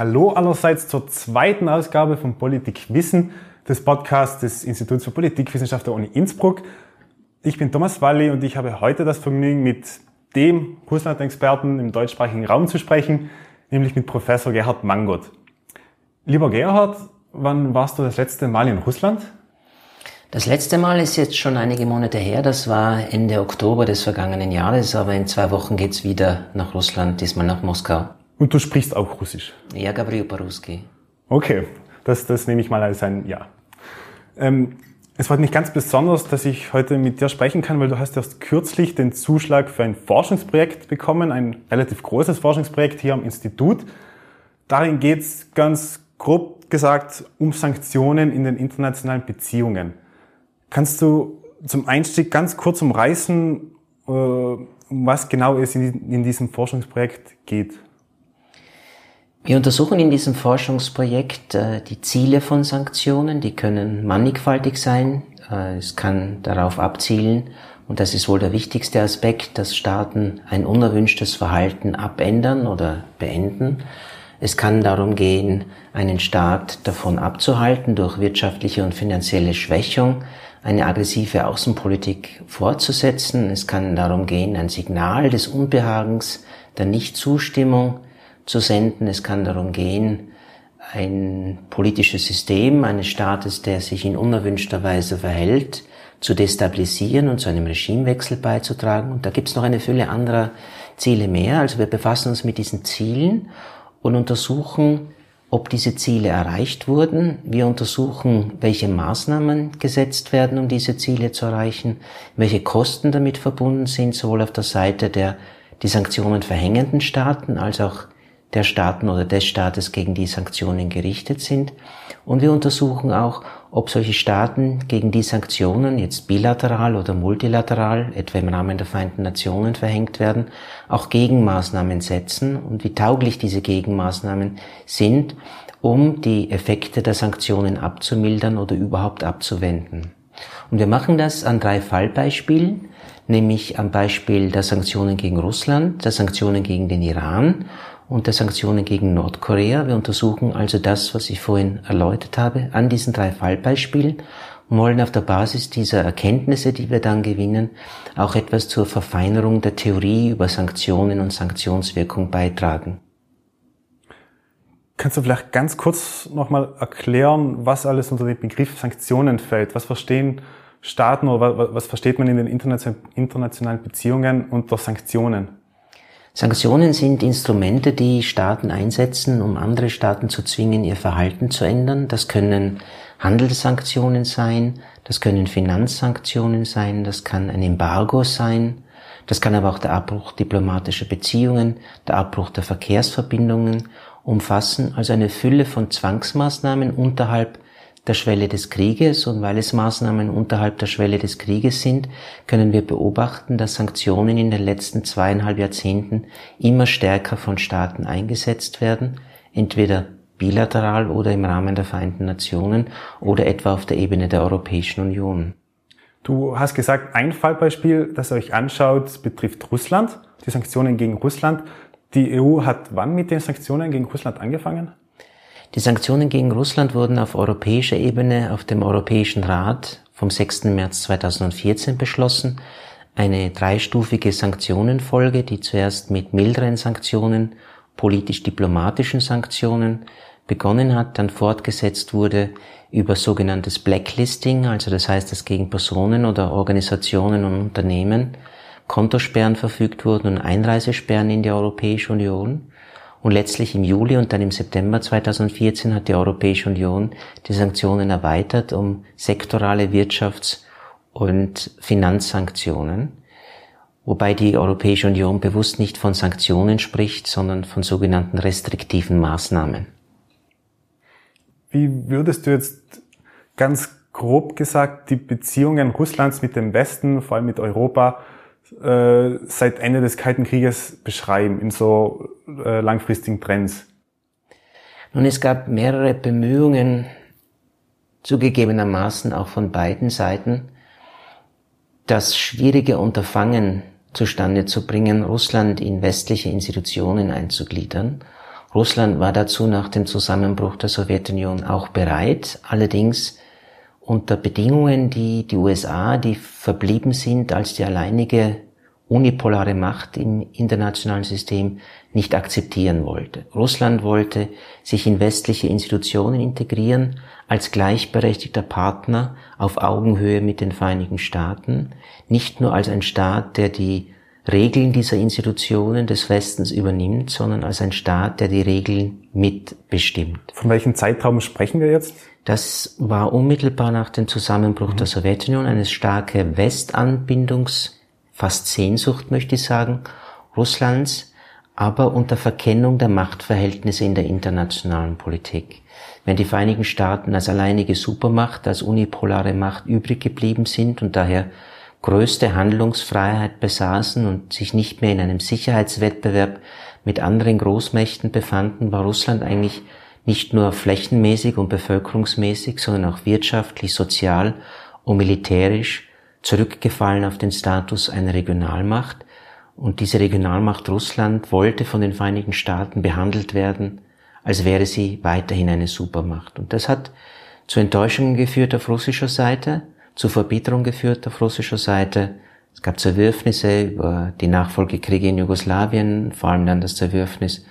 Hallo allerseits zur zweiten Ausgabe von Politik Wissen, des Podcasts des Instituts für Politikwissenschaft der Uni Innsbruck. Ich bin Thomas Walli und ich habe heute das Vergnügen, mit dem Russland-Experten im deutschsprachigen Raum zu sprechen, nämlich mit Professor Gerhard Mangot. Lieber Gerhard, wann warst du das letzte Mal in Russland? Das letzte Mal ist jetzt schon einige Monate her, das war Ende Oktober des vergangenen Jahres, aber in zwei Wochen geht's wieder nach Russland, diesmal nach Moskau. Und du sprichst auch Russisch? Ja, Gabriel Paruski. Okay, das, das nehme ich mal als ein Ja. Ähm, es freut mich ganz besonders, dass ich heute mit dir sprechen kann, weil du hast erst kürzlich den Zuschlag für ein Forschungsprojekt bekommen, ein relativ großes Forschungsprojekt hier am Institut. Darin geht es ganz grob gesagt um Sanktionen in den internationalen Beziehungen. Kannst du zum Einstieg ganz kurz umreißen, äh, um was genau es in diesem Forschungsprojekt geht? Wir untersuchen in diesem Forschungsprojekt äh, die Ziele von Sanktionen. Die können mannigfaltig sein. Äh, es kann darauf abzielen, und das ist wohl der wichtigste Aspekt, dass Staaten ein unerwünschtes Verhalten abändern oder beenden. Es kann darum gehen, einen Staat davon abzuhalten, durch wirtschaftliche und finanzielle Schwächung eine aggressive Außenpolitik fortzusetzen. Es kann darum gehen, ein Signal des Unbehagens, der Nichtzustimmung zu senden. Es kann darum gehen, ein politisches System eines Staates, der sich in unerwünschter Weise verhält, zu destabilisieren und zu einem Regimewechsel beizutragen. Und da gibt es noch eine Fülle anderer Ziele mehr. Also wir befassen uns mit diesen Zielen und untersuchen, ob diese Ziele erreicht wurden. Wir untersuchen, welche Maßnahmen gesetzt werden, um diese Ziele zu erreichen, welche Kosten damit verbunden sind, sowohl auf der Seite der die Sanktionen verhängenden Staaten als auch der Staaten oder des Staates gegen die Sanktionen gerichtet sind. Und wir untersuchen auch, ob solche Staaten gegen die Sanktionen jetzt bilateral oder multilateral, etwa im Rahmen der Vereinten Nationen verhängt werden, auch Gegenmaßnahmen setzen und wie tauglich diese Gegenmaßnahmen sind, um die Effekte der Sanktionen abzumildern oder überhaupt abzuwenden. Und wir machen das an drei Fallbeispielen, nämlich am Beispiel der Sanktionen gegen Russland, der Sanktionen gegen den Iran und der Sanktionen gegen Nordkorea. Wir untersuchen also das, was ich vorhin erläutert habe, an diesen drei Fallbeispielen und wollen auf der Basis dieser Erkenntnisse, die wir dann gewinnen, auch etwas zur Verfeinerung der Theorie über Sanktionen und Sanktionswirkung beitragen. Kannst du vielleicht ganz kurz nochmal erklären, was alles unter den Begriff Sanktionen fällt? Was verstehen Staaten oder was versteht man in den internationalen Beziehungen unter Sanktionen? Sanktionen sind Instrumente, die Staaten einsetzen, um andere Staaten zu zwingen, ihr Verhalten zu ändern. Das können Handelssanktionen sein, das können Finanzsanktionen sein, das kann ein Embargo sein, das kann aber auch der Abbruch diplomatischer Beziehungen, der Abbruch der Verkehrsverbindungen umfassen, also eine Fülle von Zwangsmaßnahmen unterhalb der Schwelle des Krieges und weil es Maßnahmen unterhalb der Schwelle des Krieges sind, können wir beobachten, dass Sanktionen in den letzten zweieinhalb Jahrzehnten immer stärker von Staaten eingesetzt werden, entweder bilateral oder im Rahmen der Vereinten Nationen oder etwa auf der Ebene der Europäischen Union. Du hast gesagt, ein Fallbeispiel, das ihr euch anschaut, betrifft Russland, die Sanktionen gegen Russland. Die EU hat wann mit den Sanktionen gegen Russland angefangen? Die Sanktionen gegen Russland wurden auf europäischer Ebene auf dem Europäischen Rat vom 6. März 2014 beschlossen. Eine dreistufige Sanktionenfolge, die zuerst mit milderen Sanktionen, politisch-diplomatischen Sanktionen begonnen hat, dann fortgesetzt wurde über sogenanntes Blacklisting, also das heißt, dass gegen Personen oder Organisationen und Unternehmen Kontosperren verfügt wurden und Einreisesperren in die Europäische Union. Und letztlich im Juli und dann im September 2014 hat die Europäische Union die Sanktionen erweitert um sektorale Wirtschafts- und Finanzsanktionen, wobei die Europäische Union bewusst nicht von Sanktionen spricht, sondern von sogenannten restriktiven Maßnahmen. Wie würdest du jetzt ganz grob gesagt die Beziehungen Russlands mit dem Westen, vor allem mit Europa, äh, seit Ende des Kalten Krieges beschreiben in so äh, langfristigen Trends? Nun, es gab mehrere Bemühungen, zugegebenermaßen auch von beiden Seiten, das schwierige Unterfangen zustande zu bringen, Russland in westliche Institutionen einzugliedern. Russland war dazu nach dem Zusammenbruch der Sowjetunion auch bereit, allerdings unter Bedingungen, die die USA, die verblieben sind als die alleinige unipolare Macht im internationalen System, nicht akzeptieren wollte. Russland wollte sich in westliche Institutionen integrieren als gleichberechtigter Partner auf Augenhöhe mit den Vereinigten Staaten, nicht nur als ein Staat, der die Regeln dieser Institutionen des Westens übernimmt, sondern als ein Staat, der die Regeln mitbestimmt. Von welchem Zeitraum sprechen wir jetzt? Das war unmittelbar nach dem Zusammenbruch mhm. der Sowjetunion eine starke Westanbindungs, fast Sehnsucht möchte ich sagen, Russlands, aber unter Verkennung der Machtverhältnisse in der internationalen Politik. Wenn die Vereinigten Staaten als alleinige Supermacht, als unipolare Macht übrig geblieben sind und daher größte Handlungsfreiheit besaßen und sich nicht mehr in einem Sicherheitswettbewerb mit anderen Großmächten befanden, war Russland eigentlich nicht nur flächenmäßig und bevölkerungsmäßig, sondern auch wirtschaftlich, sozial und militärisch zurückgefallen auf den Status einer Regionalmacht. Und diese Regionalmacht Russland wollte von den Vereinigten Staaten behandelt werden, als wäre sie weiterhin eine Supermacht. Und das hat zu Enttäuschungen geführt auf russischer Seite, zu Verbitterung geführt auf russischer Seite. Es gab Zerwürfnisse über die Nachfolgekriege in Jugoslawien, vor allem dann das Zerwürfnis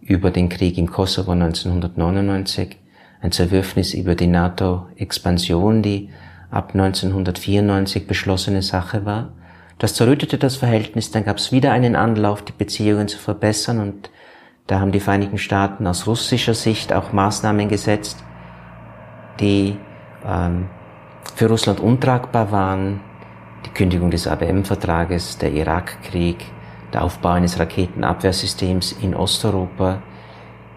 über den Krieg im Kosovo 1999, ein Zerwürfnis über die NATO-Expansion, die ab 1994 beschlossene Sache war. Das zerrüttete das Verhältnis, dann gab es wieder einen Anlauf, die Beziehungen zu verbessern und da haben die Vereinigten Staaten aus russischer Sicht auch Maßnahmen gesetzt, die ähm, für Russland untragbar waren. Die Kündigung des ABM-Vertrages, der Irakkrieg, der Aufbau eines Raketenabwehrsystems in Osteuropa,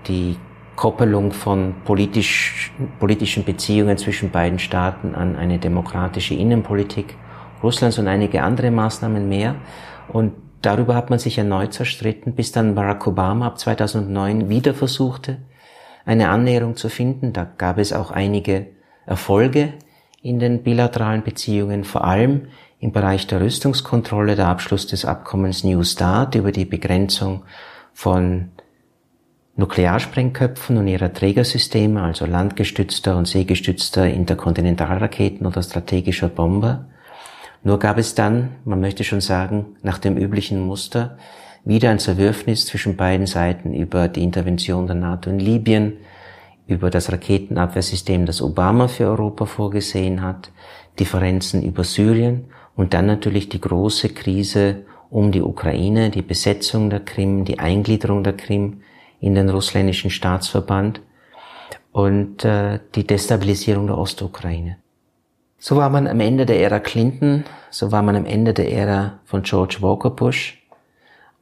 die Koppelung von politisch, politischen Beziehungen zwischen beiden Staaten an eine demokratische Innenpolitik Russlands und einige andere Maßnahmen mehr. Und darüber hat man sich erneut zerstritten, bis dann Barack Obama ab 2009 wieder versuchte, eine Annäherung zu finden. Da gab es auch einige Erfolge in den bilateralen Beziehungen, vor allem im Bereich der Rüstungskontrolle der Abschluss des Abkommens New Start über die Begrenzung von Nuklearsprengköpfen und ihrer Trägersysteme, also landgestützter und seegestützter Interkontinentalraketen oder strategischer Bomber. Nur gab es dann, man möchte schon sagen, nach dem üblichen Muster, wieder ein Zerwürfnis zwischen beiden Seiten über die Intervention der NATO in Libyen, über das Raketenabwehrsystem, das Obama für Europa vorgesehen hat, Differenzen über Syrien und dann natürlich die große Krise um die Ukraine, die Besetzung der Krim, die Eingliederung der Krim in den russländischen Staatsverband und äh, die Destabilisierung der Ostukraine. So war man am Ende der Ära Clinton, so war man am Ende der Ära von George Walker Bush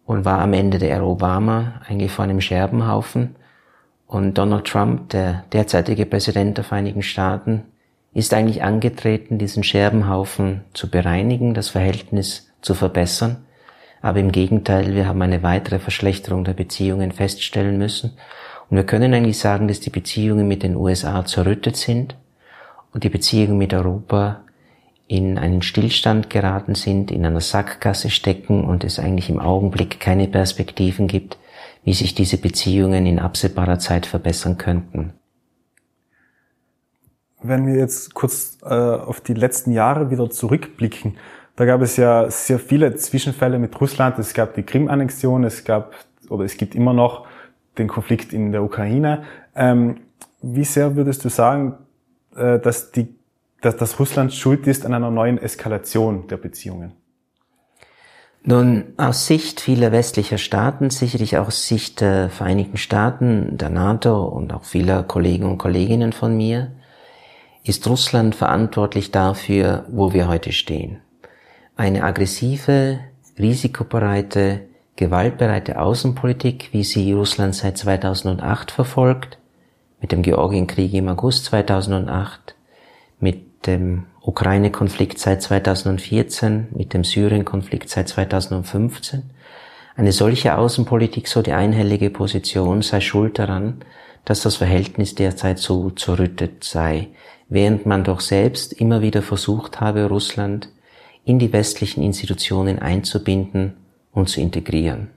und war am Ende der Ära Obama eigentlich vor einem Scherbenhaufen. Und Donald Trump, der derzeitige Präsident der Vereinigten Staaten, ist eigentlich angetreten, diesen Scherbenhaufen zu bereinigen, das Verhältnis zu verbessern. Aber im Gegenteil, wir haben eine weitere Verschlechterung der Beziehungen feststellen müssen. Und wir können eigentlich sagen, dass die Beziehungen mit den USA zerrüttet sind und die Beziehungen mit Europa in einen Stillstand geraten sind, in einer Sackgasse stecken und es eigentlich im Augenblick keine Perspektiven gibt, wie sich diese Beziehungen in absehbarer Zeit verbessern könnten. Wenn wir jetzt kurz äh, auf die letzten Jahre wieder zurückblicken, da gab es ja sehr viele Zwischenfälle mit Russland. Es gab die Krim-Annexion, es gab oder es gibt immer noch den Konflikt in der Ukraine. Ähm, wie sehr würdest du sagen, äh, dass, die, dass, dass Russland schuld ist an einer neuen Eskalation der Beziehungen? Nun, aus Sicht vieler westlicher Staaten, sicherlich auch aus Sicht der Vereinigten Staaten, der NATO und auch vieler Kollegen und Kolleginnen von mir, ist Russland verantwortlich dafür, wo wir heute stehen. Eine aggressive, risikobereite, gewaltbereite Außenpolitik, wie sie Russland seit 2008 verfolgt, mit dem Georgienkrieg im August 2008, mit dem Ukraine-Konflikt seit 2014, mit dem Syrien-Konflikt seit 2015. Eine solche Außenpolitik, so die einhellige Position, sei schuld daran, dass das Verhältnis derzeit so zerrüttet sei, während man doch selbst immer wieder versucht habe, Russland in die westlichen Institutionen einzubinden und zu integrieren.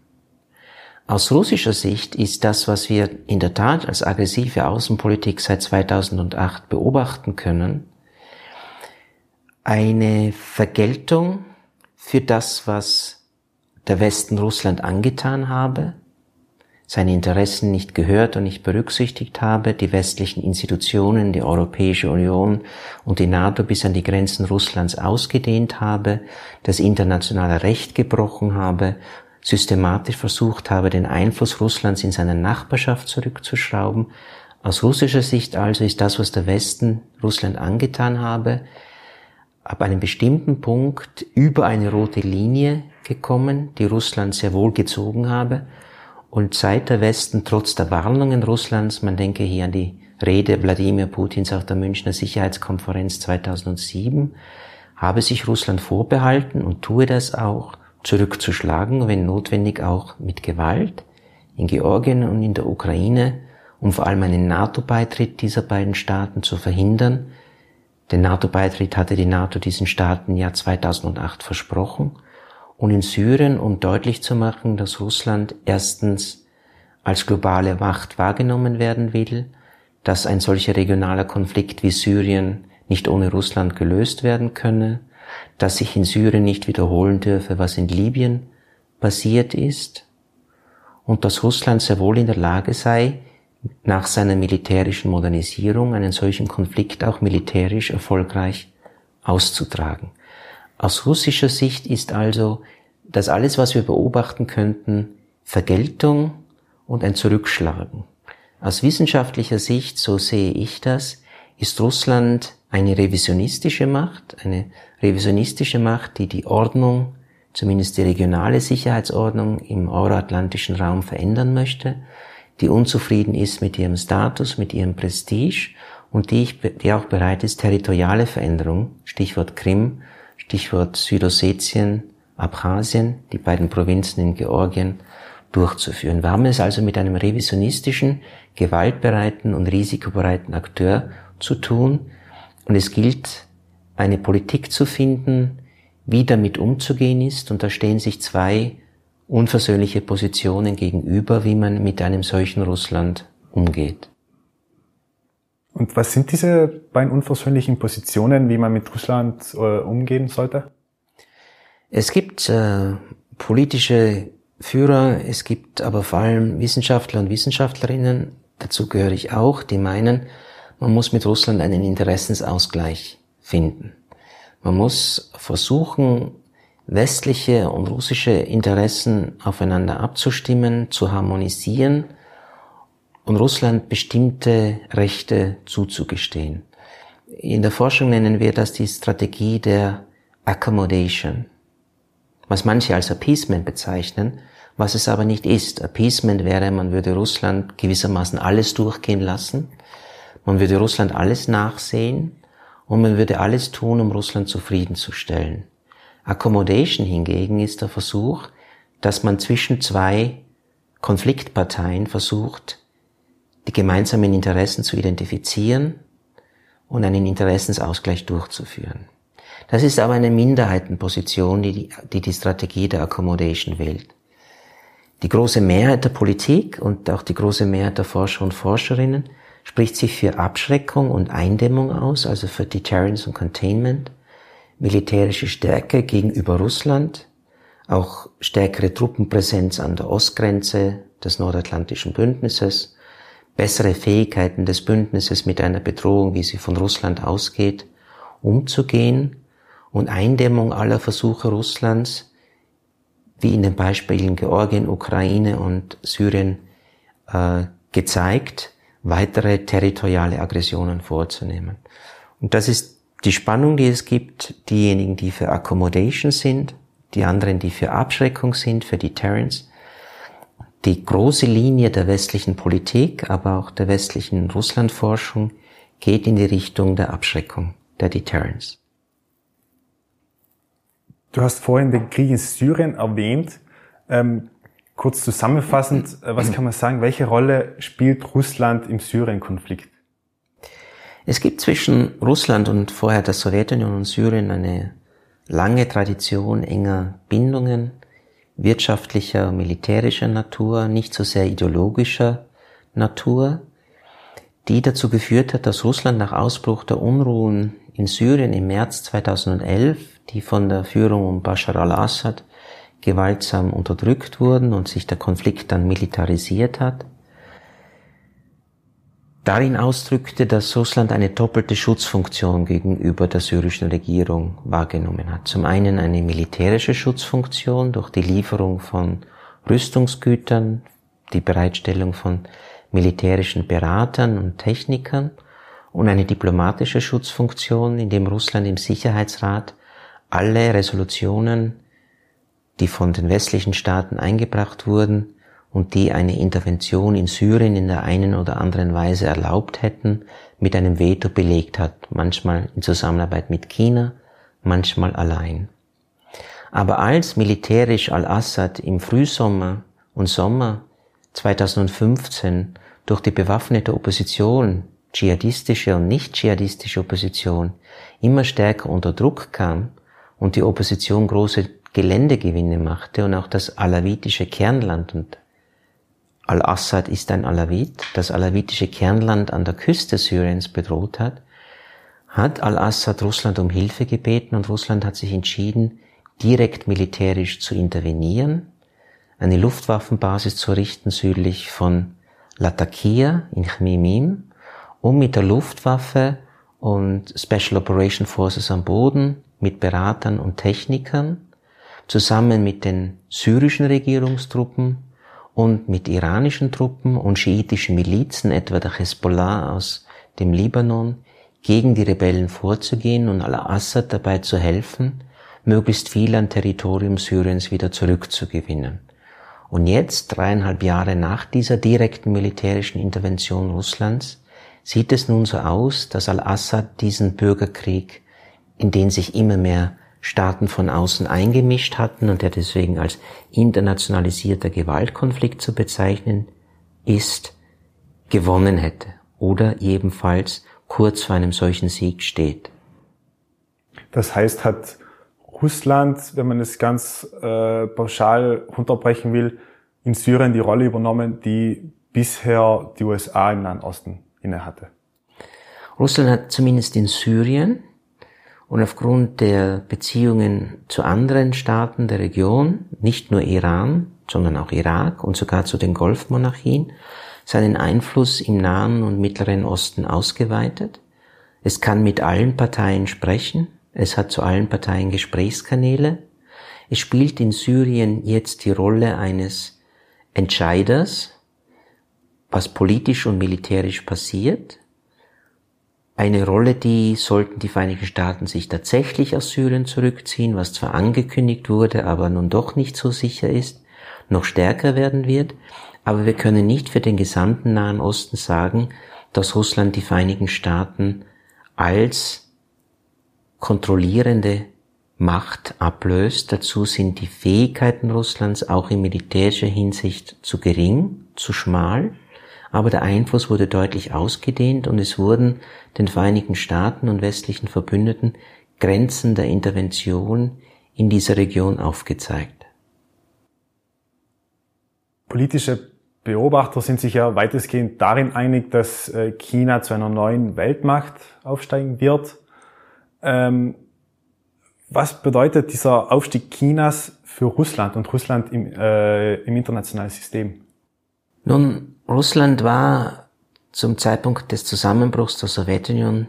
Aus russischer Sicht ist das, was wir in der Tat als aggressive Außenpolitik seit 2008 beobachten können, eine Vergeltung für das, was der Westen Russland angetan habe, seine Interessen nicht gehört und nicht berücksichtigt habe, die westlichen Institutionen, die Europäische Union und die NATO bis an die Grenzen Russlands ausgedehnt habe, das internationale Recht gebrochen habe, systematisch versucht habe, den Einfluss Russlands in seiner Nachbarschaft zurückzuschrauben. Aus russischer Sicht also ist das, was der Westen Russland angetan habe, ab einem bestimmten Punkt über eine rote Linie gekommen, die Russland sehr wohl gezogen habe. Und seit der Westen trotz der Warnungen Russlands, man denke hier an die Rede Wladimir Putins auf der Münchner Sicherheitskonferenz 2007, habe sich Russland vorbehalten und tue das auch, zurückzuschlagen, wenn notwendig auch mit Gewalt, in Georgien und in der Ukraine, um vor allem einen NATO-Beitritt dieser beiden Staaten zu verhindern, den NATO-Beitritt hatte die NATO diesen Staaten ja 2008 versprochen. Und in Syrien, um deutlich zu machen, dass Russland erstens als globale Macht wahrgenommen werden will, dass ein solcher regionaler Konflikt wie Syrien nicht ohne Russland gelöst werden könne, dass sich in Syrien nicht wiederholen dürfe, was in Libyen passiert ist, und dass Russland sehr wohl in der Lage sei, nach seiner militärischen Modernisierung einen solchen Konflikt auch militärisch erfolgreich auszutragen. Aus russischer Sicht ist also das alles, was wir beobachten könnten, Vergeltung und ein Zurückschlagen. Aus wissenschaftlicher Sicht, so sehe ich das, ist Russland eine revisionistische Macht, eine revisionistische Macht, die die Ordnung, zumindest die regionale Sicherheitsordnung im euroatlantischen Raum verändern möchte die unzufrieden ist mit ihrem Status, mit ihrem Prestige und die, ich, die auch bereit ist, territoriale Veränderung, Stichwort Krim, Stichwort Südossetien, Abchasien, die beiden Provinzen in Georgien, durchzuführen. Wir haben es also mit einem revisionistischen, gewaltbereiten und risikobereiten Akteur zu tun und es gilt, eine Politik zu finden, wie damit umzugehen ist und da stehen sich zwei unversöhnliche Positionen gegenüber, wie man mit einem solchen Russland umgeht. Und was sind diese beiden unversöhnlichen Positionen, wie man mit Russland äh, umgehen sollte? Es gibt äh, politische Führer, es gibt aber vor allem Wissenschaftler und Wissenschaftlerinnen, dazu gehöre ich auch, die meinen, man muss mit Russland einen Interessensausgleich finden. Man muss versuchen, westliche und russische Interessen aufeinander abzustimmen, zu harmonisieren und Russland bestimmte Rechte zuzugestehen. In der Forschung nennen wir das die Strategie der Accommodation, was manche als Appeasement bezeichnen, was es aber nicht ist. Appeasement wäre, man würde Russland gewissermaßen alles durchgehen lassen, man würde Russland alles nachsehen und man würde alles tun, um Russland zufriedenzustellen. Accommodation hingegen ist der Versuch, dass man zwischen zwei Konfliktparteien versucht, die gemeinsamen Interessen zu identifizieren und einen Interessensausgleich durchzuführen. Das ist aber eine Minderheitenposition, die die, die die Strategie der Accommodation wählt. Die große Mehrheit der Politik und auch die große Mehrheit der Forscher und Forscherinnen spricht sich für Abschreckung und Eindämmung aus, also für Deterrence und Containment militärische Stärke gegenüber Russland, auch stärkere Truppenpräsenz an der Ostgrenze des Nordatlantischen Bündnisses, bessere Fähigkeiten des Bündnisses mit einer Bedrohung, wie sie von Russland ausgeht, umzugehen und Eindämmung aller Versuche Russlands, wie in den Beispielen Georgien, Ukraine und Syrien äh, gezeigt, weitere territoriale Aggressionen vorzunehmen. Und das ist die Spannung, die es gibt, diejenigen, die für Accommodation sind, die anderen, die für Abschreckung sind, für Deterrence, die große Linie der westlichen Politik, aber auch der westlichen Russlandforschung geht in die Richtung der Abschreckung, der Deterrence. Du hast vorhin den Krieg in Syrien erwähnt. Ähm, kurz zusammenfassend, äh, was kann man sagen, welche Rolle spielt Russland im Syrien-Konflikt? Es gibt zwischen Russland und vorher der Sowjetunion und Syrien eine lange Tradition enger Bindungen, wirtschaftlicher, militärischer Natur, nicht so sehr ideologischer Natur, die dazu geführt hat, dass Russland nach Ausbruch der Unruhen in Syrien im März 2011, die von der Führung um Bashar al-Assad gewaltsam unterdrückt wurden und sich der Konflikt dann militarisiert hat, darin ausdrückte, dass Russland eine doppelte Schutzfunktion gegenüber der syrischen Regierung wahrgenommen hat. Zum einen eine militärische Schutzfunktion durch die Lieferung von Rüstungsgütern, die Bereitstellung von militärischen Beratern und Technikern und eine diplomatische Schutzfunktion, indem Russland im Sicherheitsrat alle Resolutionen, die von den westlichen Staaten eingebracht wurden und die eine Intervention in Syrien in der einen oder anderen Weise erlaubt hätten, mit einem Veto belegt hat, manchmal in Zusammenarbeit mit China, manchmal allein. Aber als militärisch al-Assad im Frühsommer und Sommer 2015 durch die bewaffnete Opposition, dschihadistische und nicht dschihadistische Opposition, immer stärker unter Druck kam und die Opposition große Geländegewinne machte und auch das alawitische Kernland und Al-Assad ist ein Alawit, das alawitische Kernland an der Küste Syriens bedroht hat, hat Al-Assad Russland um Hilfe gebeten und Russland hat sich entschieden, direkt militärisch zu intervenieren, eine Luftwaffenbasis zu richten südlich von Latakia in Chmimim, um mit der Luftwaffe und Special Operation Forces am Boden, mit Beratern und Technikern, zusammen mit den syrischen Regierungstruppen und mit iranischen Truppen und schiitischen Milizen, etwa der Hezbollah aus dem Libanon, gegen die Rebellen vorzugehen und al-Assad dabei zu helfen, möglichst viel an Territorium Syriens wieder zurückzugewinnen. Und jetzt, dreieinhalb Jahre nach dieser direkten militärischen Intervention Russlands, sieht es nun so aus, dass al-Assad diesen Bürgerkrieg, in den sich immer mehr Staaten von außen eingemischt hatten und der deswegen als internationalisierter Gewaltkonflikt zu bezeichnen ist, gewonnen hätte oder ebenfalls kurz vor einem solchen Sieg steht. Das heißt, hat Russland, wenn man es ganz äh, pauschal runterbrechen will, in Syrien die Rolle übernommen, die bisher die USA im Nahen Osten innehatte. Russland hat zumindest in Syrien und aufgrund der Beziehungen zu anderen Staaten der Region, nicht nur Iran, sondern auch Irak und sogar zu den Golfmonarchien, seinen Einfluss im Nahen und Mittleren Osten ausgeweitet. Es kann mit allen Parteien sprechen, es hat zu allen Parteien Gesprächskanäle. Es spielt in Syrien jetzt die Rolle eines Entscheiders, was politisch und militärisch passiert. Eine Rolle, die sollten die Vereinigten Staaten sich tatsächlich aus Syrien zurückziehen, was zwar angekündigt wurde, aber nun doch nicht so sicher ist, noch stärker werden wird. Aber wir können nicht für den gesamten Nahen Osten sagen, dass Russland die Vereinigten Staaten als kontrollierende Macht ablöst. Dazu sind die Fähigkeiten Russlands auch in militärischer Hinsicht zu gering, zu schmal, aber der Einfluss wurde deutlich ausgedehnt und es wurden den Vereinigten Staaten und westlichen Verbündeten Grenzen der Intervention in dieser Region aufgezeigt. Politische Beobachter sind sich ja weitestgehend darin einig, dass äh, China zu einer neuen Weltmacht aufsteigen wird. Ähm, was bedeutet dieser Aufstieg Chinas für Russland und Russland im, äh, im internationalen System? Nun, Russland war zum Zeitpunkt des Zusammenbruchs der Sowjetunion,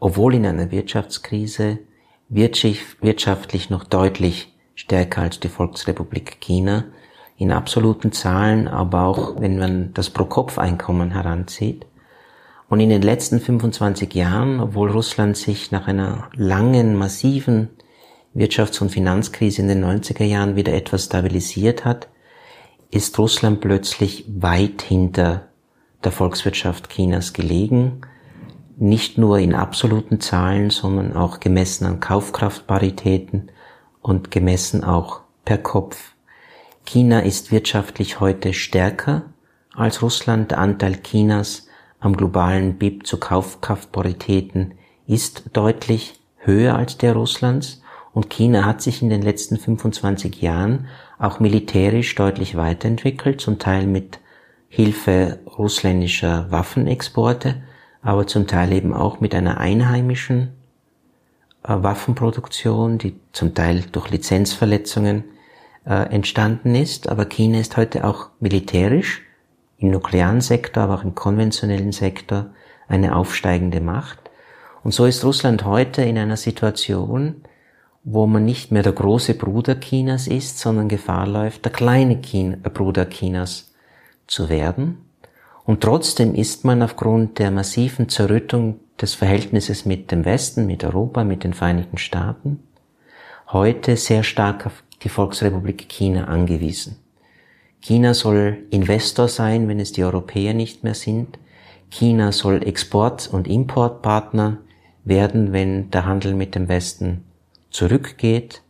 obwohl in einer Wirtschaftskrise, wirtschaftlich noch deutlich stärker als die Volksrepublik China, in absoluten Zahlen, aber auch wenn man das Pro-Kopf-Einkommen heranzieht. Und in den letzten 25 Jahren, obwohl Russland sich nach einer langen, massiven Wirtschafts- und Finanzkrise in den 90er Jahren wieder etwas stabilisiert hat, ist Russland plötzlich weit hinter der Volkswirtschaft Chinas gelegen, nicht nur in absoluten Zahlen, sondern auch gemessen an Kaufkraftparitäten und gemessen auch per Kopf. China ist wirtschaftlich heute stärker als Russland. Der Anteil Chinas am globalen BIP zu Kaufkraftparitäten ist deutlich höher als der Russlands Und China hat sich in den letzten 25 Jahren auch militärisch deutlich weiterentwickelt, zum Teil mit Hilfe russländischer Waffenexporte, aber zum Teil eben auch mit einer einheimischen äh, Waffenproduktion, die zum Teil durch Lizenzverletzungen äh, entstanden ist. Aber China ist heute auch militärisch im nuklearen Sektor, aber auch im konventionellen Sektor eine aufsteigende Macht. Und so ist Russland heute in einer Situation, wo man nicht mehr der große Bruder Chinas ist, sondern Gefahr läuft, der kleine China, Bruder Chinas zu werden. Und trotzdem ist man aufgrund der massiven Zerrüttung des Verhältnisses mit dem Westen, mit Europa, mit den Vereinigten Staaten, heute sehr stark auf die Volksrepublik China angewiesen. China soll Investor sein, wenn es die Europäer nicht mehr sind. China soll Export- und Importpartner werden, wenn der Handel mit dem Westen zurückgeht.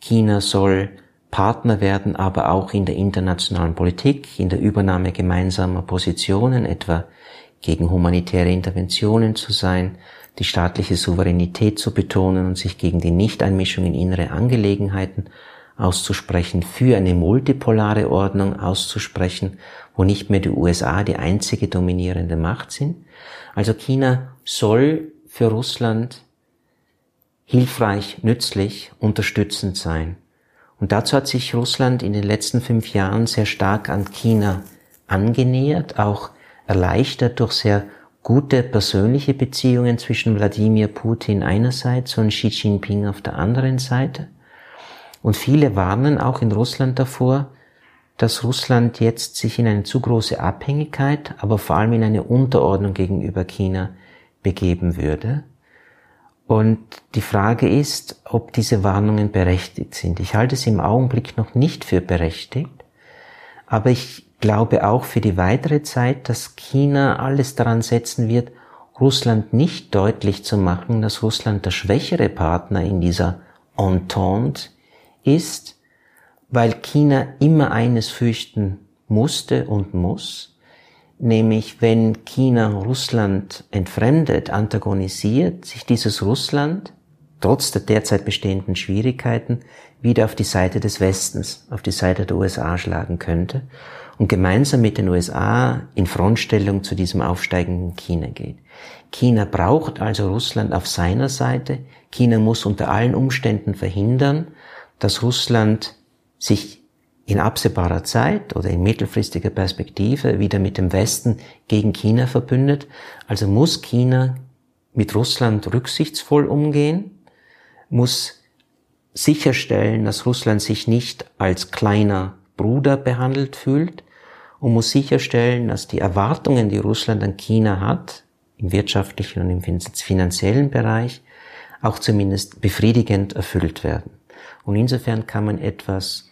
China soll Partner werden, aber auch in der internationalen Politik, in der Übernahme gemeinsamer Positionen, etwa gegen humanitäre Interventionen zu sein, die staatliche Souveränität zu betonen und sich gegen die Nichteinmischung in innere Angelegenheiten auszusprechen, für eine multipolare Ordnung auszusprechen, wo nicht mehr die USA die einzige dominierende Macht sind. Also China soll für Russland hilfreich, nützlich, unterstützend sein. Und dazu hat sich Russland in den letzten fünf Jahren sehr stark an China angenähert, auch erleichtert durch sehr gute persönliche Beziehungen zwischen Wladimir Putin einerseits und Xi Jinping auf der anderen Seite. Und viele warnen auch in Russland davor, dass Russland jetzt sich in eine zu große Abhängigkeit, aber vor allem in eine Unterordnung gegenüber China begeben würde. Und die Frage ist, ob diese Warnungen berechtigt sind. Ich halte sie im Augenblick noch nicht für berechtigt, aber ich glaube auch für die weitere Zeit, dass China alles daran setzen wird, Russland nicht deutlich zu machen, dass Russland der schwächere Partner in dieser Entente ist, weil China immer eines fürchten musste und muss, nämlich wenn China Russland entfremdet, antagonisiert, sich dieses Russland trotz der derzeit bestehenden Schwierigkeiten wieder auf die Seite des Westens, auf die Seite der USA schlagen könnte und gemeinsam mit den USA in Frontstellung zu diesem aufsteigenden China geht. China braucht also Russland auf seiner Seite. China muss unter allen Umständen verhindern, dass Russland sich in absehbarer Zeit oder in mittelfristiger Perspektive wieder mit dem Westen gegen China verbündet. Also muss China mit Russland rücksichtsvoll umgehen, muss sicherstellen, dass Russland sich nicht als kleiner Bruder behandelt fühlt und muss sicherstellen, dass die Erwartungen, die Russland an China hat, im wirtschaftlichen und im finanziellen Bereich, auch zumindest befriedigend erfüllt werden. Und insofern kann man etwas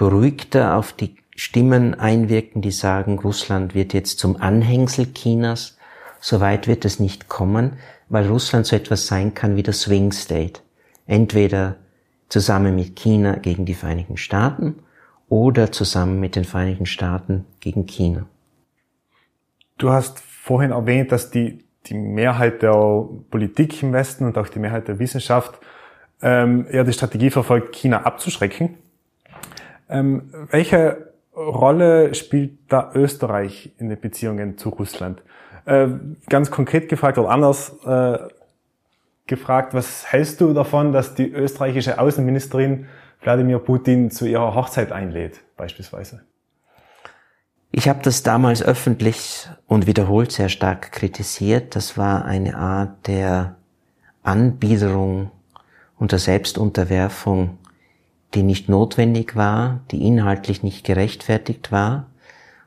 beruhigter auf die Stimmen einwirken, die sagen, Russland wird jetzt zum Anhängsel Chinas. Soweit wird es nicht kommen, weil Russland so etwas sein kann wie der Swing State. Entweder zusammen mit China gegen die Vereinigten Staaten oder zusammen mit den Vereinigten Staaten gegen China. Du hast vorhin erwähnt, dass die, die Mehrheit der Politik im Westen und auch die Mehrheit der Wissenschaft ähm, eher die Strategie verfolgt, China abzuschrecken. Ähm, welche Rolle spielt da Österreich in den Beziehungen zu Russland? Äh, ganz konkret gefragt oder anders äh, gefragt, was hältst du davon, dass die österreichische Außenministerin Wladimir Putin zu ihrer Hochzeit einlädt, beispielsweise? Ich habe das damals öffentlich und wiederholt sehr stark kritisiert. Das war eine Art der Anbiederung und der Selbstunterwerfung die nicht notwendig war, die inhaltlich nicht gerechtfertigt war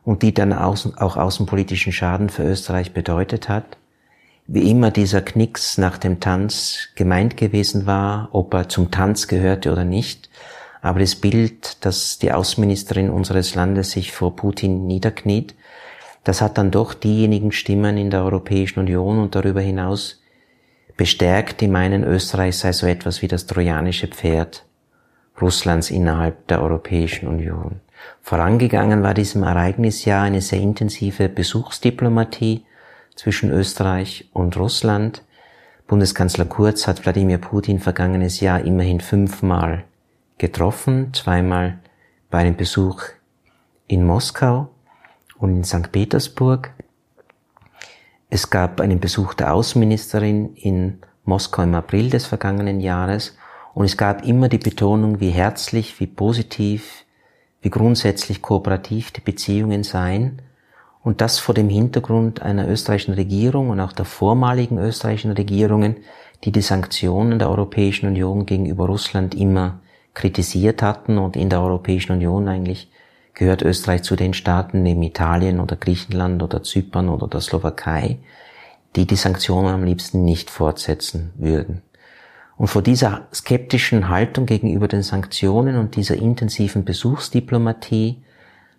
und die dann auch außenpolitischen Schaden für Österreich bedeutet hat. Wie immer dieser Knicks nach dem Tanz gemeint gewesen war, ob er zum Tanz gehörte oder nicht, aber das Bild, dass die Außenministerin unseres Landes sich vor Putin niederkniet, das hat dann doch diejenigen Stimmen in der Europäischen Union und darüber hinaus bestärkt, die meinen, Österreich sei so etwas wie das trojanische Pferd Russlands innerhalb der Europäischen Union. Vorangegangen war diesem Ereignis ja eine sehr intensive Besuchsdiplomatie zwischen Österreich und Russland. Bundeskanzler Kurz hat Wladimir Putin vergangenes Jahr immerhin fünfmal getroffen, zweimal bei einem Besuch in Moskau und in St. Petersburg. Es gab einen Besuch der Außenministerin in Moskau im April des vergangenen Jahres und es gab immer die Betonung, wie herzlich, wie positiv, wie grundsätzlich kooperativ die Beziehungen seien und das vor dem Hintergrund einer österreichischen Regierung und auch der vormaligen österreichischen Regierungen, die die Sanktionen der Europäischen Union gegenüber Russland immer kritisiert hatten und in der Europäischen Union eigentlich gehört Österreich zu den Staaten neben Italien oder Griechenland oder Zypern oder der Slowakei, die die Sanktionen am liebsten nicht fortsetzen würden. Und vor dieser skeptischen Haltung gegenüber den Sanktionen und dieser intensiven Besuchsdiplomatie,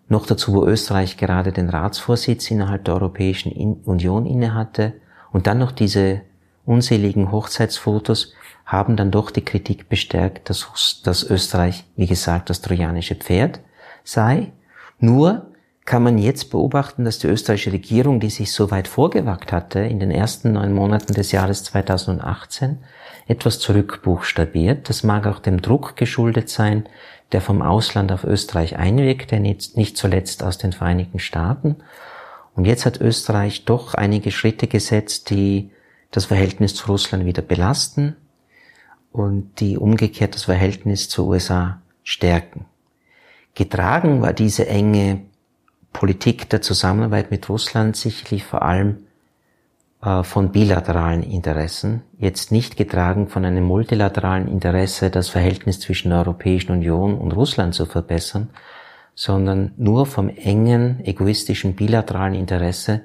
noch dazu, wo Österreich gerade den Ratsvorsitz innerhalb der Europäischen Union innehatte, und dann noch diese unseligen Hochzeitsfotos, haben dann doch die Kritik bestärkt, dass, dass Österreich, wie gesagt, das trojanische Pferd sei. Nur kann man jetzt beobachten, dass die österreichische Regierung, die sich so weit vorgewagt hatte, in den ersten neun Monaten des Jahres 2018 etwas zurückbuchstabiert. Das mag auch dem Druck geschuldet sein, der vom Ausland auf Österreich einwirkt, der nicht zuletzt aus den Vereinigten Staaten. Und jetzt hat Österreich doch einige Schritte gesetzt, die das Verhältnis zu Russland wieder belasten und die umgekehrt das Verhältnis zu USA stärken. Getragen war diese enge Politik der Zusammenarbeit mit Russland sicherlich vor allem äh, von bilateralen Interessen, jetzt nicht getragen von einem multilateralen Interesse, das Verhältnis zwischen der Europäischen Union und Russland zu verbessern, sondern nur vom engen, egoistischen bilateralen Interesse,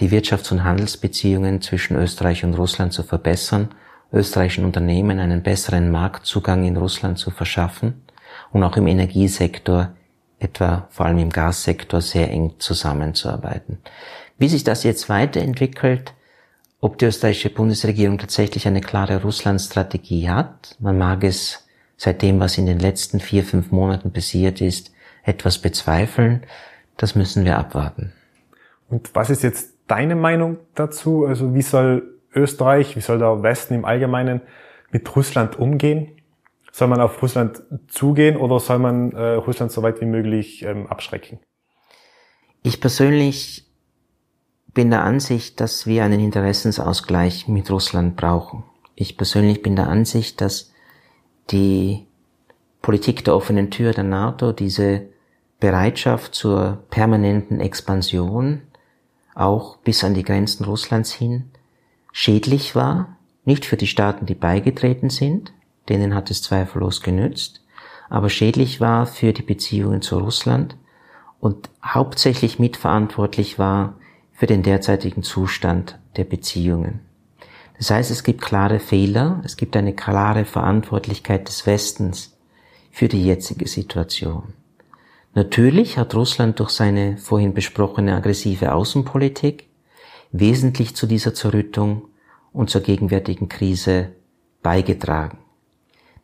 die Wirtschafts- und Handelsbeziehungen zwischen Österreich und Russland zu verbessern, österreichischen Unternehmen einen besseren Marktzugang in Russland zu verschaffen und auch im Energiesektor, etwa vor allem im Gassektor, sehr eng zusammenzuarbeiten. Wie sich das jetzt weiterentwickelt, ob die österreichische Bundesregierung tatsächlich eine klare Russland-Strategie hat, man mag es seit dem, was in den letzten vier, fünf Monaten passiert ist, etwas bezweifeln, das müssen wir abwarten. Und was ist jetzt deine Meinung dazu? Also wie soll Österreich, wie soll der Westen im Allgemeinen mit Russland umgehen? Soll man auf Russland zugehen oder soll man äh, Russland so weit wie möglich ähm, abschrecken? Ich persönlich bin der Ansicht, dass wir einen Interessensausgleich mit Russland brauchen. Ich persönlich bin der Ansicht, dass die Politik der offenen Tür der NATO, diese Bereitschaft zur permanenten Expansion, auch bis an die Grenzen Russlands hin, schädlich war, nicht für die Staaten, die beigetreten sind, denen hat es zweifellos genützt, aber schädlich war für die Beziehungen zu Russland und hauptsächlich mitverantwortlich war für den derzeitigen Zustand der Beziehungen. Das heißt, es gibt klare Fehler, es gibt eine klare Verantwortlichkeit des Westens für die jetzige Situation. Natürlich hat Russland durch seine vorhin besprochene aggressive Außenpolitik wesentlich zu dieser Zerrüttung und zur gegenwärtigen Krise beigetragen.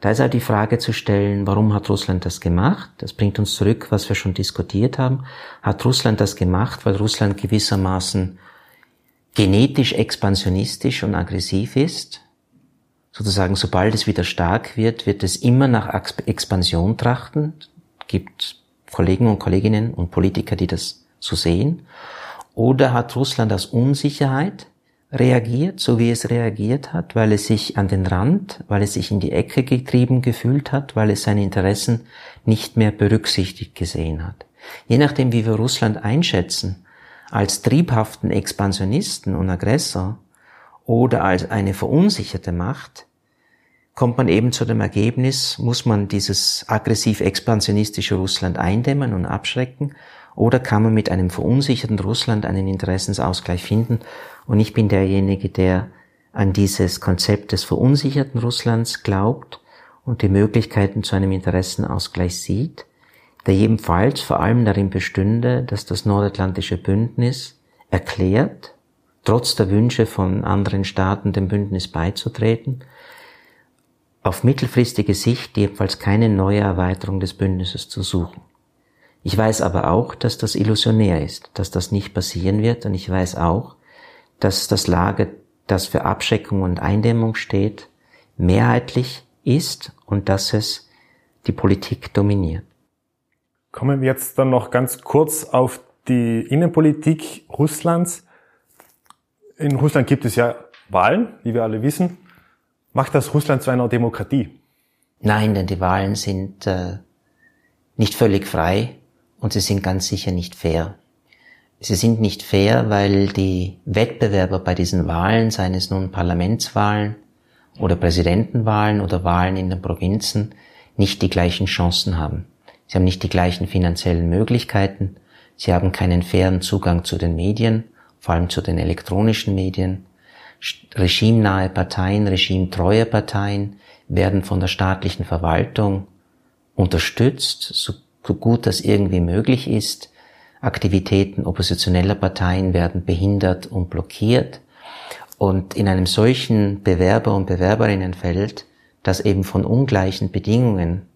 Da ist auch die Frage zu stellen, warum hat Russland das gemacht? Das bringt uns zurück, was wir schon diskutiert haben. Hat Russland das gemacht, weil Russland gewissermaßen genetisch expansionistisch und aggressiv ist? Sozusagen, sobald es wieder stark wird, wird es immer nach Expansion trachten. Gibt Kollegen und Kolleginnen und Politiker, die das so sehen. Oder hat Russland aus Unsicherheit reagiert, so wie es reagiert hat, weil es sich an den Rand, weil es sich in die Ecke getrieben gefühlt hat, weil es seine Interessen nicht mehr berücksichtigt gesehen hat. Je nachdem, wie wir Russland einschätzen, als triebhaften Expansionisten und Aggressor oder als eine verunsicherte Macht, kommt man eben zu dem Ergebnis, muss man dieses aggressiv-expansionistische Russland eindämmen und abschrecken oder kann man mit einem verunsicherten Russland einen Interessensausgleich finden? Und ich bin derjenige, der an dieses Konzept des verunsicherten Russlands glaubt und die Möglichkeiten zu einem Interessenausgleich sieht, der jedenfalls vor allem darin bestünde, dass das Nordatlantische Bündnis erklärt, trotz der Wünsche von anderen Staaten dem Bündnis beizutreten, auf mittelfristige Sicht jedenfalls keine neue Erweiterung des Bündnisses zu suchen. Ich weiß aber auch, dass das illusionär ist, dass das nicht passieren wird und ich weiß auch, dass das Lager das für Abschreckung und Eindämmung steht, mehrheitlich ist und dass es die Politik dominiert. Kommen wir jetzt dann noch ganz kurz auf die Innenpolitik Russlands. In Russland gibt es ja Wahlen, wie wir alle wissen. Macht das Russland zu einer Demokratie? Nein, denn die Wahlen sind äh, nicht völlig frei und sie sind ganz sicher nicht fair. Sie sind nicht fair, weil die Wettbewerber bei diesen Wahlen, seien es nun Parlamentswahlen oder Präsidentenwahlen oder Wahlen in den Provinzen, nicht die gleichen Chancen haben. Sie haben nicht die gleichen finanziellen Möglichkeiten, sie haben keinen fairen Zugang zu den Medien, vor allem zu den elektronischen Medien. Regimenahe Parteien, regimetreue Parteien werden von der staatlichen Verwaltung unterstützt, so gut das irgendwie möglich ist. Aktivitäten oppositioneller Parteien werden behindert und blockiert. Und in einem solchen Bewerber- und Bewerberinnenfeld, das eben von ungleichen Bedingungen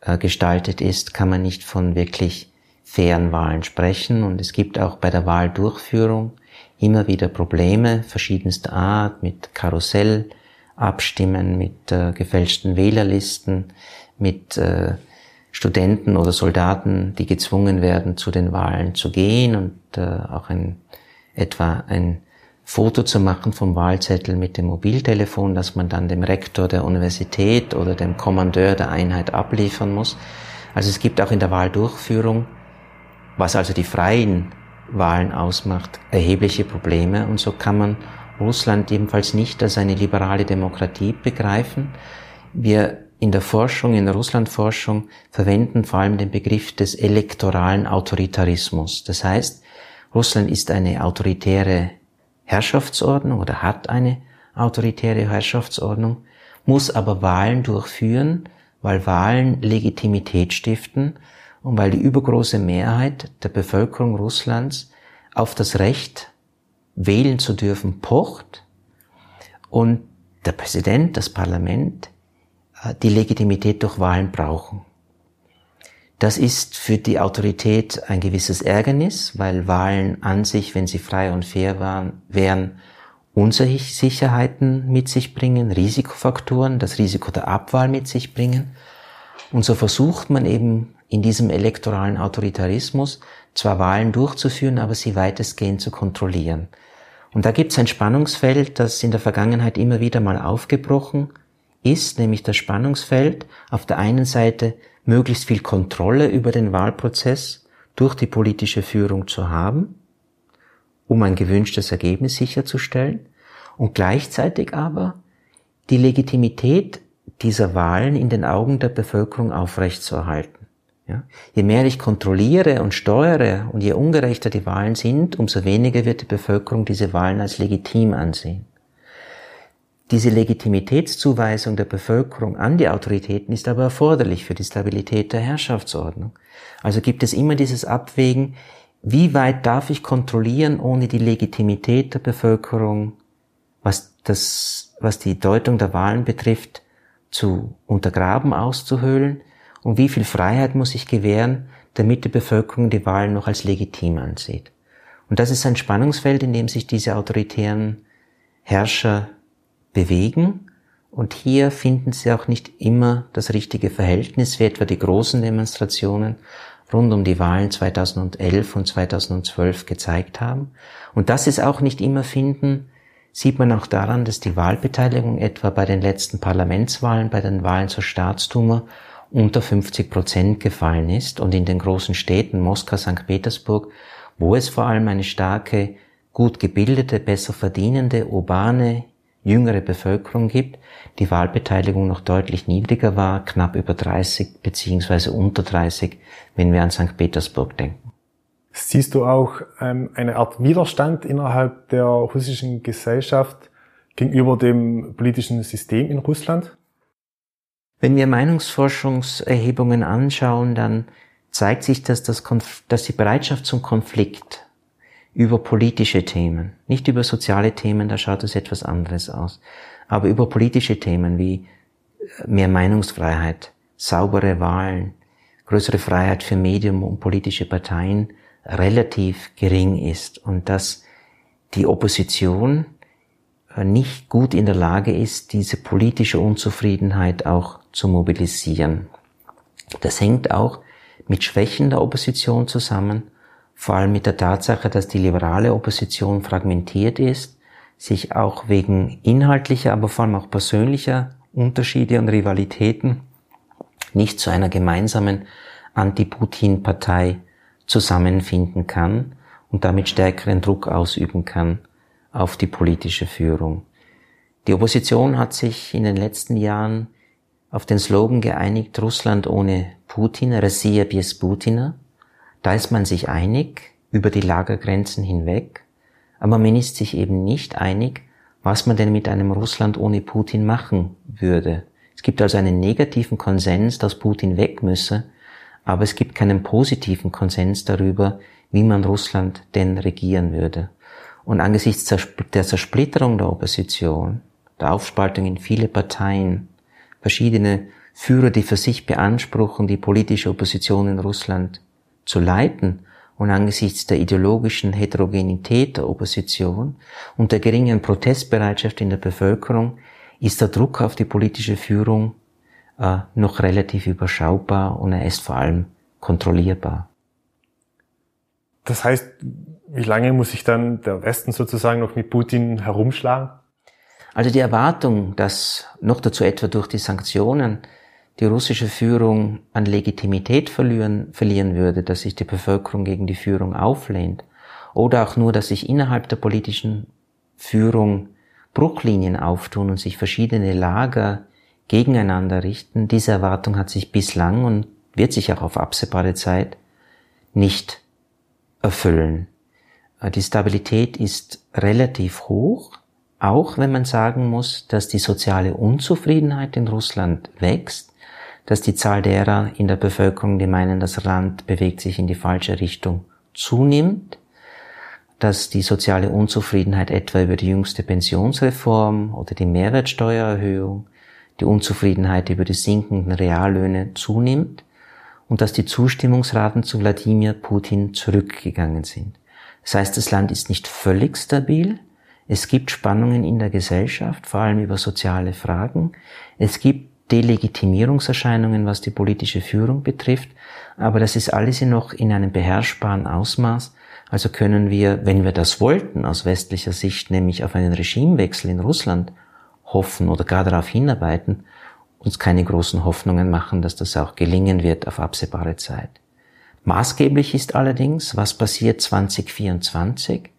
äh, gestaltet ist, kann man nicht von wirklich fairen Wahlen sprechen. Und es gibt auch bei der Wahldurchführung immer wieder Probleme verschiedenster Art mit Karussellabstimmen, mit äh, gefälschten Wählerlisten, mit äh, Studenten oder Soldaten, die gezwungen werden, zu den Wahlen zu gehen und äh, auch ein, etwa ein Foto zu machen vom Wahlzettel mit dem Mobiltelefon, das man dann dem Rektor der Universität oder dem Kommandeur der Einheit abliefern muss. Also es gibt auch in der Wahldurchführung, was also die freien Wahlen ausmacht, erhebliche Probleme und so kann man Russland ebenfalls nicht als eine liberale Demokratie begreifen. Wir in der Forschung, in der Russlandforschung verwenden vor allem den Begriff des elektoralen Autoritarismus. Das heißt, Russland ist eine autoritäre Herrschaftsordnung oder hat eine autoritäre Herrschaftsordnung, muss aber Wahlen durchführen, weil Wahlen Legitimität stiften und weil die übergroße Mehrheit der Bevölkerung Russlands auf das Recht, wählen zu dürfen, pocht und der Präsident, das Parlament die Legitimität durch Wahlen brauchen. Das ist für die Autorität ein gewisses Ärgernis, weil Wahlen an sich, wenn sie frei und fair waren, wären, Unsicherheiten mit sich bringen, Risikofaktoren, das Risiko der Abwahl mit sich bringen. Und so versucht man eben in diesem elektoralen Autoritarismus zwar Wahlen durchzuführen, aber sie weitestgehend zu kontrollieren. Und da gibt es ein Spannungsfeld, das in der Vergangenheit immer wieder mal aufgebrochen ist, nämlich das Spannungsfeld auf der einen Seite möglichst viel Kontrolle über den Wahlprozess durch die politische Führung zu haben, um ein gewünschtes Ergebnis sicherzustellen und gleichzeitig aber die Legitimität dieser Wahlen in den Augen der Bevölkerung aufrechtzuerhalten. Ja? Je mehr ich kontrolliere und steuere und je ungerechter die Wahlen sind, umso weniger wird die Bevölkerung diese Wahlen als legitim ansehen. Diese Legitimitätszuweisung der Bevölkerung an die Autoritäten ist aber erforderlich für die Stabilität der Herrschaftsordnung. Also gibt es immer dieses Abwägen, wie weit darf ich kontrollieren, ohne die Legitimität der Bevölkerung, was das, was die Deutung der Wahlen betrifft, zu untergraben, auszuhöhlen? Und wie viel Freiheit muss ich gewähren, damit die Bevölkerung die Wahlen noch als legitim ansieht? Und das ist ein Spannungsfeld, in dem sich diese autoritären Herrscher bewegen. Und hier finden sie auch nicht immer das richtige Verhältnis, wie etwa die großen Demonstrationen rund um die Wahlen 2011 und 2012 gezeigt haben. Und das ist auch nicht immer finden, sieht man auch daran, dass die Wahlbeteiligung etwa bei den letzten Parlamentswahlen, bei den Wahlen zur Staatsduma unter 50 Prozent gefallen ist und in den großen Städten Moskau, St. Petersburg, wo es vor allem eine starke, gut gebildete, besser verdienende, urbane, jüngere Bevölkerung gibt, die Wahlbeteiligung noch deutlich niedriger war, knapp über 30 beziehungsweise unter 30, wenn wir an St. Petersburg denken. Siehst du auch ähm, eine Art Widerstand innerhalb der russischen Gesellschaft gegenüber dem politischen System in Russland? Wenn wir Meinungsforschungserhebungen anschauen, dann zeigt sich, dass, das Konf dass die Bereitschaft zum Konflikt über politische Themen, nicht über soziale Themen, da schaut es etwas anderes aus, aber über politische Themen wie äh, mehr Meinungsfreiheit, saubere Wahlen, größere Freiheit für Medium und politische Parteien relativ gering ist. Und dass die Opposition äh, nicht gut in der Lage ist, diese politische Unzufriedenheit auch zu mobilisieren. Das hängt auch mit Schwächen der Opposition zusammen, vor allem mit der Tatsache, dass die liberale Opposition fragmentiert ist, sich auch wegen inhaltlicher, aber vor allem auch persönlicher Unterschiede und Rivalitäten nicht zu einer gemeinsamen Anti-Putin-Partei zusammenfinden kann und damit stärkeren Druck ausüben kann auf die politische Führung. Die Opposition hat sich in den letzten Jahren auf den Slogan geeinigt, Russland ohne Putin, Россия без Putina. Da ist man sich einig über die Lagergrenzen hinweg, aber man ist sich eben nicht einig, was man denn mit einem Russland ohne Putin machen würde. Es gibt also einen negativen Konsens, dass Putin weg müsse, aber es gibt keinen positiven Konsens darüber, wie man Russland denn regieren würde. Und angesichts der Zersplitterung der Opposition, der Aufspaltung in viele Parteien, verschiedene Führer, die für sich beanspruchen, die politische Opposition in Russland zu leiten, und angesichts der ideologischen Heterogenität der Opposition und der geringen Protestbereitschaft in der Bevölkerung ist der Druck auf die politische Führung äh, noch relativ überschaubar und er ist vor allem kontrollierbar. Das heißt, wie lange muss sich dann der Westen sozusagen noch mit Putin herumschlagen? Also die Erwartung, dass noch dazu etwa durch die Sanktionen die russische Führung an Legitimität verlieren, verlieren würde, dass sich die Bevölkerung gegen die Führung auflehnt, oder auch nur, dass sich innerhalb der politischen Führung Bruchlinien auftun und sich verschiedene Lager gegeneinander richten, diese Erwartung hat sich bislang und wird sich auch auf absehbare Zeit nicht erfüllen. Äh, die Stabilität ist relativ hoch, auch wenn man sagen muss, dass die soziale Unzufriedenheit in Russland wächst, dass die Zahl derer in der Bevölkerung, die meinen, das Land bewegt sich in die falsche Richtung, zunimmt, dass die soziale Unzufriedenheit etwa über die jüngste Pensionsreform oder die Mehrwertsteuererhöhung, die Unzufriedenheit über die sinkenden Reallöhne zunimmt und dass die Zustimmungsraten zu Wladimir Putin zurückgegangen sind. Das heißt, das Land ist nicht völlig stabil. Es gibt Spannungen in der Gesellschaft, vor allem über soziale Fragen. Es gibt Delegitimierungserscheinungen, was die politische Führung betrifft. Aber das ist alles noch in einem beherrschbaren Ausmaß. Also können wir, wenn wir das wollten, aus westlicher Sicht, nämlich auf einen Regimewechsel in Russland hoffen oder gar darauf hinarbeiten, uns keine großen Hoffnungen machen, dass das auch gelingen wird auf absehbare Zeit. Maßgeblich ist allerdings, was passiert 2024,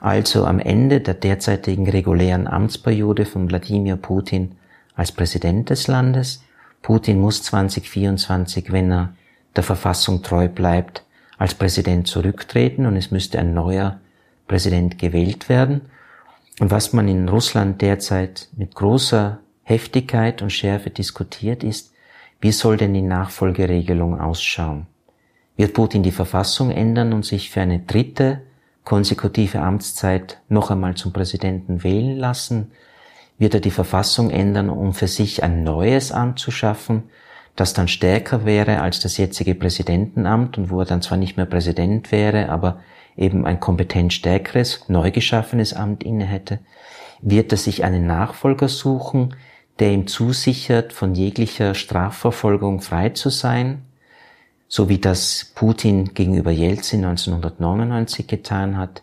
also am Ende der derzeitigen regulären Amtsperiode von Wladimir Putin als Präsident des Landes. Putin muss 2024, wenn er der Verfassung treu bleibt, als Präsident zurücktreten und es müsste ein neuer Präsident gewählt werden. Und was man in Russland derzeit mit großer Heftigkeit und Schärfe diskutiert ist, wie soll denn die Nachfolgeregelung ausschauen? Wird Putin die Verfassung ändern und sich für eine dritte konsekutive Amtszeit noch einmal zum Präsidenten wählen lassen? Wird er die Verfassung ändern, um für sich ein neues Amt zu schaffen, das dann stärker wäre als das jetzige Präsidentenamt und wo er dann zwar nicht mehr Präsident wäre, aber eben ein kompetent stärkeres, neu geschaffenes Amt inne hätte? Wird er sich einen Nachfolger suchen, der ihm zusichert, von jeglicher Strafverfolgung frei zu sein, so wie das Putin gegenüber Jelzin 1999 getan hat,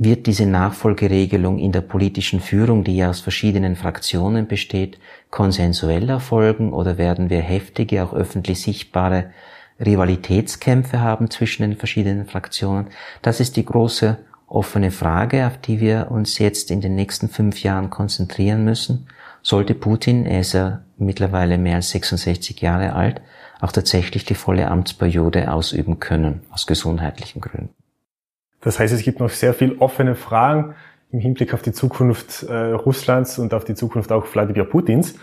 wird diese Nachfolgeregelung in der politischen Führung, die ja aus verschiedenen Fraktionen besteht, konsensuell erfolgen oder werden wir heftige, auch öffentlich sichtbare Rivalitätskämpfe haben zwischen den verschiedenen Fraktionen? Das ist die große offene Frage, auf die wir uns jetzt in den nächsten fünf Jahren konzentrieren müssen sollte Putin, er ist ja mittlerweile mehr als 66 Jahre alt, auch tatsächlich die volle Amtsperiode ausüben können, aus gesundheitlichen Gründen. Das heißt, es gibt noch sehr viel offene Fragen im Hinblick auf die Zukunft äh, Russlands und auf die Zukunft auch Wladimir Putins.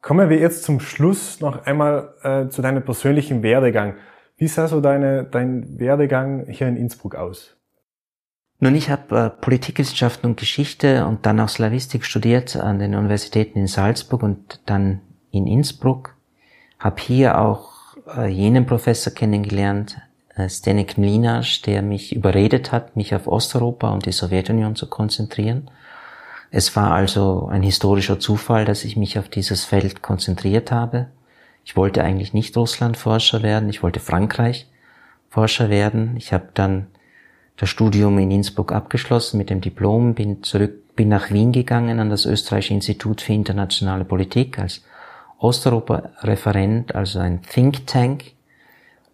Kommen wir jetzt zum Schluss noch einmal äh, zu deinem persönlichen Werdegang. Wie sah so deine, dein Werdegang hier in Innsbruck aus? Nun, ich habe äh, Politikwissenschaften und Geschichte und dann auch Slavistik studiert an den Universitäten in Salzburg und dann in Innsbruck. Habe hier auch äh, jenen Professor kennengelernt, äh, Stenek Mlinac, der mich überredet hat, mich auf Osteuropa und die Sowjetunion zu konzentrieren. Es war also ein historischer Zufall, dass ich mich auf dieses Feld konzentriert habe. Ich wollte eigentlich nicht Russlandforscher werden, ich wollte Frankreich-Forscher werden. Ich habe dann das Studium in Innsbruck abgeschlossen mit dem Diplom, bin zurück, bin nach Wien gegangen an das Österreichische Institut für internationale Politik als Osteuropa-Referent, also ein Think Tank,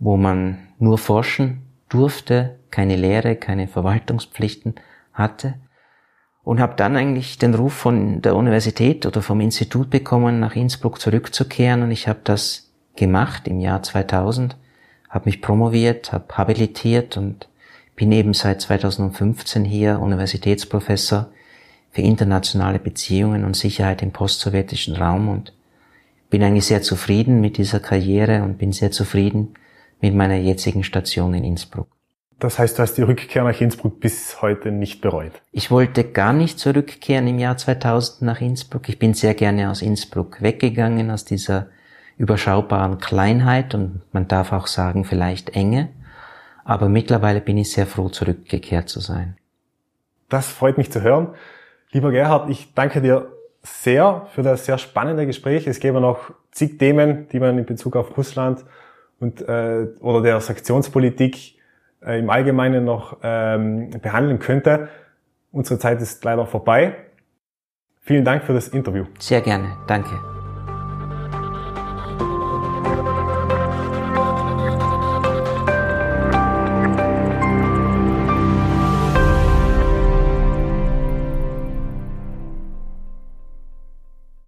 wo man nur forschen durfte, keine Lehre, keine Verwaltungspflichten hatte. Und habe dann eigentlich den Ruf von der Universität oder vom Institut bekommen, nach Innsbruck zurückzukehren. Und ich habe das gemacht im Jahr 2000, habe mich promoviert, habe habilitiert und bin eben seit 2015 hier Universitätsprofessor für internationale Beziehungen und Sicherheit im postsowjetischen Raum und bin eigentlich sehr zufrieden mit dieser Karriere und bin sehr zufrieden mit meiner jetzigen Station in Innsbruck. Das heißt, du hast die Rückkehr nach Innsbruck bis heute nicht bereut? Ich wollte gar nicht zurückkehren im Jahr 2000 nach Innsbruck. Ich bin sehr gerne aus Innsbruck weggegangen, aus dieser überschaubaren Kleinheit und man darf auch sagen vielleicht Enge. Aber mittlerweile bin ich sehr froh, zurückgekehrt zu sein. Das freut mich zu hören. Lieber Gerhard, ich danke dir sehr für das sehr spannende Gespräch. Es gäbe noch zig Themen, die man in Bezug auf Russland und äh, oder der Sanktionspolitik äh, im Allgemeinen noch ähm, behandeln könnte. Unsere Zeit ist leider vorbei. Vielen Dank für das Interview. Sehr gerne. Danke.